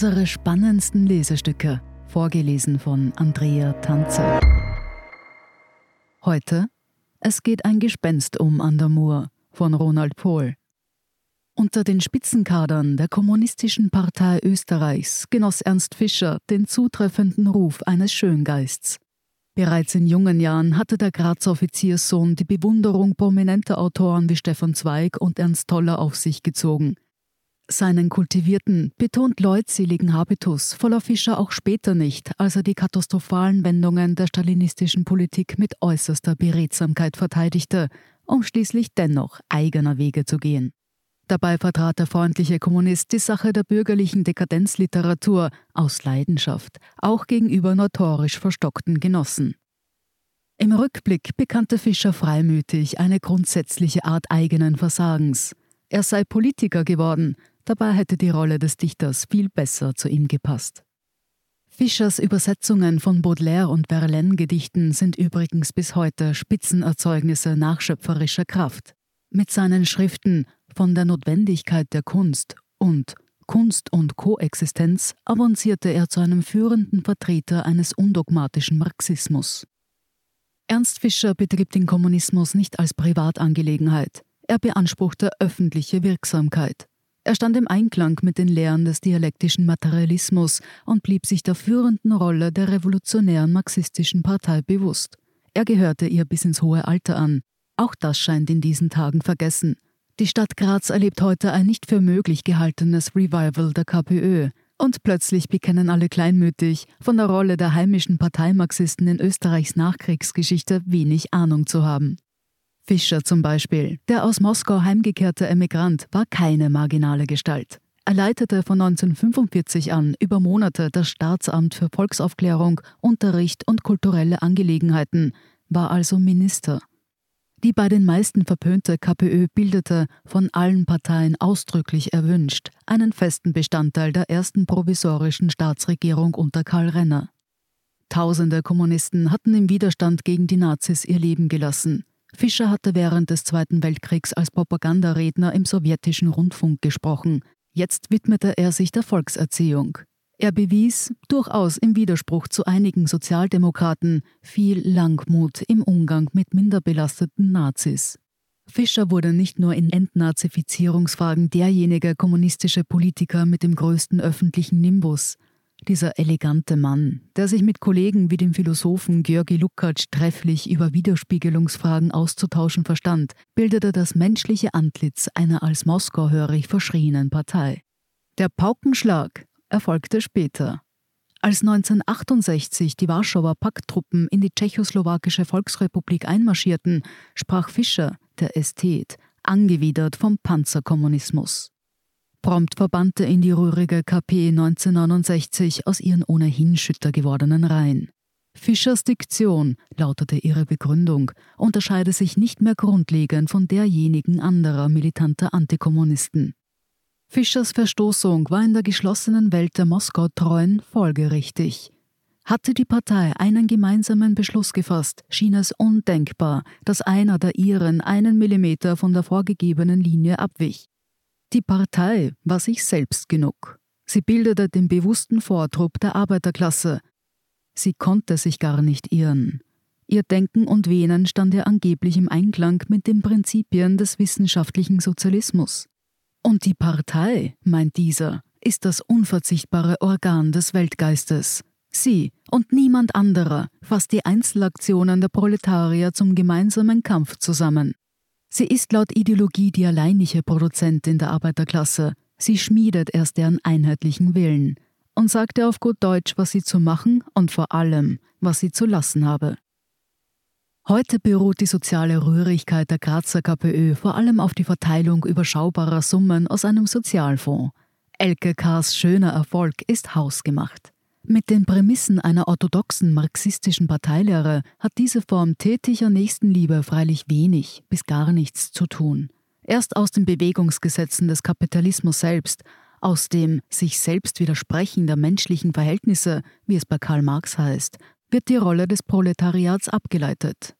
Unsere spannendsten Lesestücke, vorgelesen von Andrea Tanzer. Heute Es geht ein Gespenst um an der Mur von Ronald Pohl. Unter den Spitzenkadern der Kommunistischen Partei Österreichs genoss Ernst Fischer den zutreffenden Ruf eines Schöngeists. Bereits in jungen Jahren hatte der Grazer Offizierssohn die Bewunderung prominenter Autoren wie Stefan Zweig und Ernst Toller auf sich gezogen – seinen kultivierten, betont leutseligen Habitus verlor Fischer auch später nicht, als er die katastrophalen Wendungen der stalinistischen Politik mit äußerster Beredsamkeit verteidigte, um schließlich dennoch eigener Wege zu gehen. Dabei vertrat der freundliche Kommunist die Sache der bürgerlichen Dekadenzliteratur aus Leidenschaft, auch gegenüber notorisch verstockten Genossen. Im Rückblick bekannte Fischer freimütig eine grundsätzliche Art eigenen Versagens. Er sei Politiker geworden, Dabei hätte die Rolle des Dichters viel besser zu ihm gepasst. Fischers Übersetzungen von Baudelaire und Verlaine-Gedichten sind übrigens bis heute Spitzenerzeugnisse nachschöpferischer Kraft. Mit seinen Schriften von der Notwendigkeit der Kunst und Kunst und Koexistenz avancierte er zu einem führenden Vertreter eines undogmatischen Marxismus. Ernst Fischer betrieb den Kommunismus nicht als Privatangelegenheit, er beanspruchte öffentliche Wirksamkeit. Er stand im Einklang mit den Lehren des dialektischen Materialismus und blieb sich der führenden Rolle der revolutionären marxistischen Partei bewusst. Er gehörte ihr bis ins hohe Alter an. Auch das scheint in diesen Tagen vergessen. Die Stadt Graz erlebt heute ein nicht für möglich gehaltenes Revival der KPÖ. Und plötzlich bekennen alle kleinmütig, von der Rolle der heimischen Parteimarxisten in Österreichs Nachkriegsgeschichte wenig Ahnung zu haben. Fischer zum Beispiel, der aus Moskau heimgekehrte Emigrant, war keine marginale Gestalt. Er leitete von 1945 an über Monate das Staatsamt für Volksaufklärung, Unterricht und kulturelle Angelegenheiten, war also Minister. Die bei den meisten verpönte KPÖ bildete, von allen Parteien ausdrücklich erwünscht, einen festen Bestandteil der ersten provisorischen Staatsregierung unter Karl Renner. Tausende Kommunisten hatten im Widerstand gegen die Nazis ihr Leben gelassen. Fischer hatte während des Zweiten Weltkriegs als Propagandaredner im sowjetischen Rundfunk gesprochen. Jetzt widmete er sich der Volkserziehung. Er bewies, durchaus im Widerspruch zu einigen Sozialdemokraten, viel Langmut im Umgang mit minder belasteten Nazis. Fischer wurde nicht nur in Entnazifizierungsfragen derjenige kommunistische Politiker mit dem größten öffentlichen Nimbus, dieser elegante Mann, der sich mit Kollegen wie dem Philosophen Georgi Lukács trefflich über Widerspiegelungsfragen auszutauschen verstand, bildete das menschliche Antlitz einer als Moskauhörig verschrienen Partei. Der Paukenschlag erfolgte später. Als 1968 die Warschauer Pakttruppen in die tschechoslowakische Volksrepublik einmarschierten, sprach Fischer, der Ästhet, angewidert vom Panzerkommunismus. Prompt verbannte ihn die rührige KP 1969 aus ihren ohnehin schütter gewordenen Reihen. Fischers Diktion, lautete ihre Begründung, unterscheide sich nicht mehr grundlegend von derjenigen anderer militanter Antikommunisten. Fischers Verstoßung war in der geschlossenen Welt der Moskau-Treuen folgerichtig. Hatte die Partei einen gemeinsamen Beschluss gefasst, schien es undenkbar, dass einer der ihren einen Millimeter von der vorgegebenen Linie abwich. Die Partei war sich selbst genug. Sie bildete den bewussten Vortrupp der Arbeiterklasse. Sie konnte sich gar nicht irren. Ihr Denken und Wehnen stand ihr angeblich im Einklang mit den Prinzipien des wissenschaftlichen Sozialismus. Und die Partei, meint dieser, ist das unverzichtbare Organ des Weltgeistes. Sie und niemand anderer fasst die Einzelaktionen der Proletarier zum gemeinsamen Kampf zusammen. Sie ist laut Ideologie die alleinige Produzentin der Arbeiterklasse. Sie schmiedet erst deren einheitlichen Willen und sagt ihr auf gut Deutsch, was sie zu machen und vor allem, was sie zu lassen habe. Heute beruht die soziale Rührigkeit der Grazer KPÖ vor allem auf die Verteilung überschaubarer Summen aus einem Sozialfonds. Elke K.'s schöner Erfolg ist hausgemacht. Mit den Prämissen einer orthodoxen marxistischen Parteilehre hat diese Form tätiger Nächstenliebe freilich wenig bis gar nichts zu tun. Erst aus den Bewegungsgesetzen des Kapitalismus selbst, aus dem sich selbst widersprechen der menschlichen Verhältnisse, wie es bei Karl Marx heißt, wird die Rolle des Proletariats abgeleitet.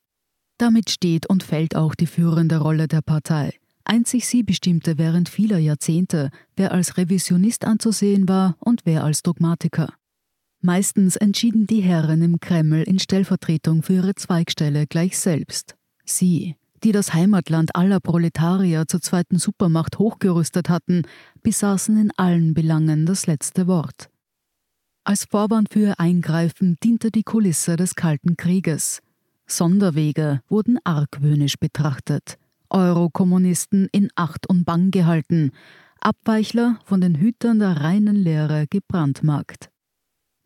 Damit steht und fällt auch die führende Rolle der Partei. Einzig sie bestimmte während vieler Jahrzehnte, wer als Revisionist anzusehen war und wer als Dogmatiker. Meistens entschieden die Herren im Kreml in Stellvertretung für ihre Zweigstelle gleich selbst. Sie, die das Heimatland aller Proletarier zur zweiten Supermacht hochgerüstet hatten, besaßen in allen Belangen das letzte Wort. Als Vorwand für ihr Eingreifen diente die Kulisse des Kalten Krieges. Sonderwege wurden argwöhnisch betrachtet, Eurokommunisten in Acht und Bang gehalten, Abweichler von den Hütern der reinen Lehre gebrandmarkt.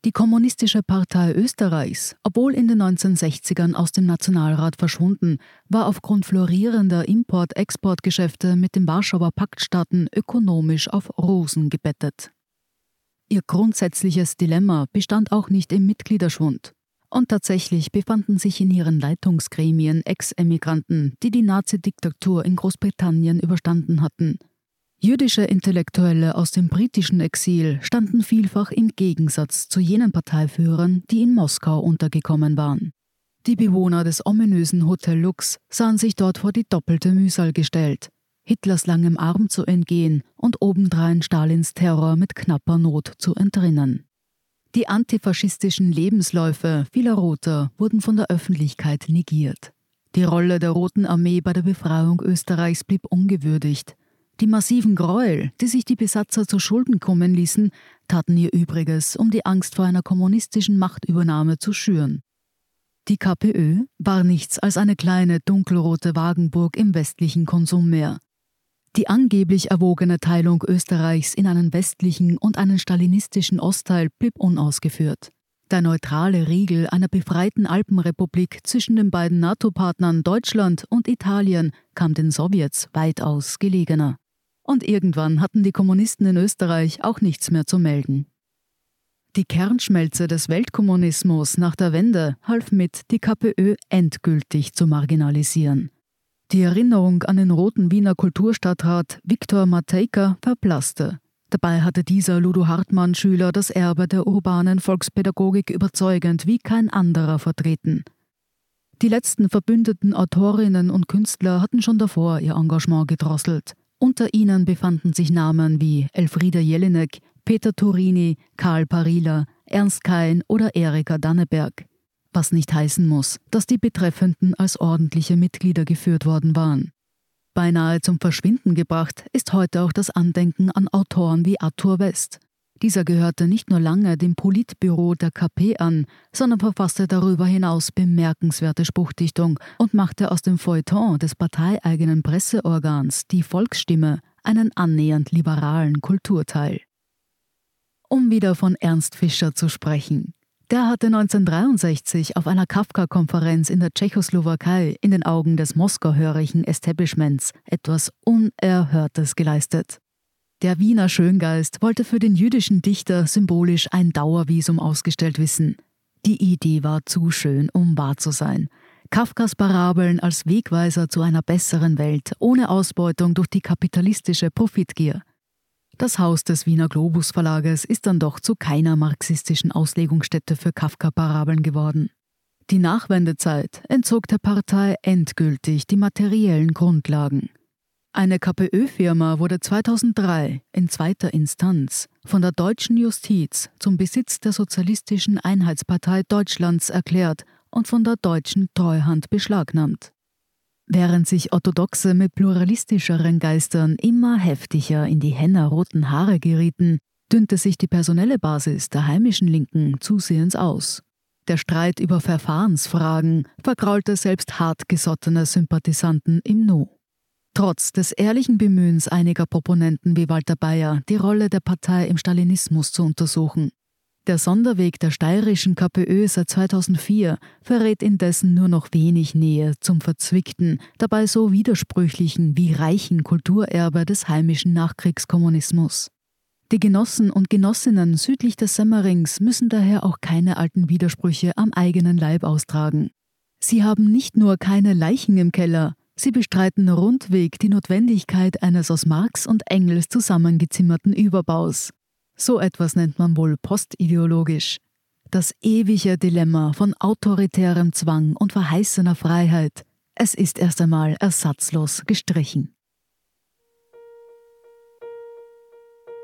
Die Kommunistische Partei Österreichs, obwohl in den 1960ern aus dem Nationalrat verschwunden, war aufgrund florierender Import-Export-Geschäfte mit den Warschauer Paktstaaten ökonomisch auf Rosen gebettet. Ihr grundsätzliches Dilemma bestand auch nicht im Mitgliederschwund. Und tatsächlich befanden sich in ihren Leitungsgremien Ex-Emigranten, die die Nazidiktatur in Großbritannien überstanden hatten – Jüdische Intellektuelle aus dem britischen Exil standen vielfach im Gegensatz zu jenen Parteiführern, die in Moskau untergekommen waren. Die Bewohner des ominösen Hotel Lux sahen sich dort vor die doppelte Mühsal gestellt, Hitlers langem Arm zu entgehen und obendrein Stalins Terror mit knapper Not zu entrinnen. Die antifaschistischen Lebensläufe vieler Roter wurden von der Öffentlichkeit negiert. Die Rolle der Roten Armee bei der Befreiung Österreichs blieb ungewürdigt. Die massiven Gräuel, die sich die Besatzer zu Schulden kommen ließen, taten ihr Übriges, um die Angst vor einer kommunistischen Machtübernahme zu schüren. Die KPÖ war nichts als eine kleine dunkelrote Wagenburg im westlichen Konsummeer. Die angeblich erwogene Teilung Österreichs in einen westlichen und einen stalinistischen Ostteil blieb unausgeführt. Der neutrale Riegel einer befreiten Alpenrepublik zwischen den beiden NATO-Partnern Deutschland und Italien kam den Sowjets weitaus gelegener. Und irgendwann hatten die Kommunisten in Österreich auch nichts mehr zu melden. Die Kernschmelze des Weltkommunismus nach der Wende half mit, die KPÖ endgültig zu marginalisieren. Die Erinnerung an den roten Wiener Kulturstadtrat Viktor Matejka verblasste. Dabei hatte dieser Ludo Hartmann-Schüler das Erbe der urbanen Volkspädagogik überzeugend wie kein anderer vertreten. Die letzten verbündeten Autorinnen und Künstler hatten schon davor ihr Engagement gedrosselt. Unter ihnen befanden sich Namen wie Elfriede Jelinek, Peter Turini, Karl Parila, Ernst Kain oder Erika Danneberg. Was nicht heißen muss, dass die Betreffenden als ordentliche Mitglieder geführt worden waren. Beinahe zum Verschwinden gebracht ist heute auch das Andenken an Autoren wie Arthur West. Dieser gehörte nicht nur lange dem Politbüro der KP an, sondern verfasste darüber hinaus bemerkenswerte Spruchdichtung und machte aus dem Feuilleton des parteieigenen Presseorgans Die Volksstimme einen annähernd liberalen Kulturteil. Um wieder von Ernst Fischer zu sprechen. Der hatte 1963 auf einer Kafka-Konferenz in der Tschechoslowakei in den Augen des moskauhörigen Establishments etwas Unerhörtes geleistet. Der Wiener Schöngeist wollte für den jüdischen Dichter symbolisch ein Dauervisum ausgestellt wissen. Die Idee war zu schön, um wahr zu sein. Kafkas Parabeln als Wegweiser zu einer besseren Welt, ohne Ausbeutung durch die kapitalistische Profitgier. Das Haus des Wiener Globus Verlages ist dann doch zu keiner marxistischen Auslegungsstätte für Kafka-Parabeln geworden. Die Nachwendezeit entzog der Partei endgültig die materiellen Grundlagen. Eine KPÖ-Firma wurde 2003 in zweiter Instanz von der deutschen Justiz zum Besitz der Sozialistischen Einheitspartei Deutschlands erklärt und von der deutschen Treuhand beschlagnahmt. Während sich Orthodoxe mit pluralistischeren Geistern immer heftiger in die hennerroten Haare gerieten, dünnte sich die personelle Basis der heimischen Linken zusehends aus. Der Streit über Verfahrensfragen vergraulte selbst hartgesottene Sympathisanten im Nu. Trotz des ehrlichen Bemühens einiger Proponenten wie Walter Bayer, die Rolle der Partei im Stalinismus zu untersuchen. Der Sonderweg der steirischen KPÖ seit 2004 verrät indessen nur noch wenig Nähe zum verzwickten, dabei so widersprüchlichen wie reichen Kulturerbe des heimischen Nachkriegskommunismus. Die Genossen und Genossinnen südlich des Semmerings müssen daher auch keine alten Widersprüche am eigenen Leib austragen. Sie haben nicht nur keine Leichen im Keller, Sie bestreiten rundweg die Notwendigkeit eines aus Marx und Engels zusammengezimmerten Überbaus. So etwas nennt man wohl postideologisch. Das ewige Dilemma von autoritärem Zwang und verheißener Freiheit. Es ist erst einmal ersatzlos gestrichen.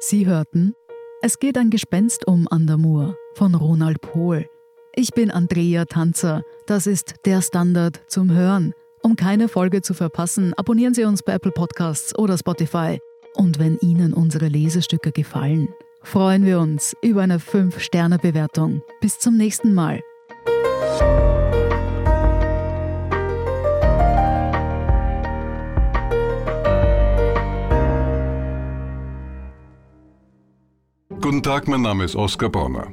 Sie hörten Es geht ein Gespenst um an der Mur von Ronald Pohl. Ich bin Andrea Tanzer. Das ist der Standard zum Hören. Um keine Folge zu verpassen, abonnieren Sie uns bei Apple Podcasts oder Spotify. Und wenn Ihnen unsere Lesestücke gefallen, freuen wir uns über eine 5-Sterne-Bewertung. Bis zum nächsten Mal. Guten Tag, mein Name ist Oskar Bonner.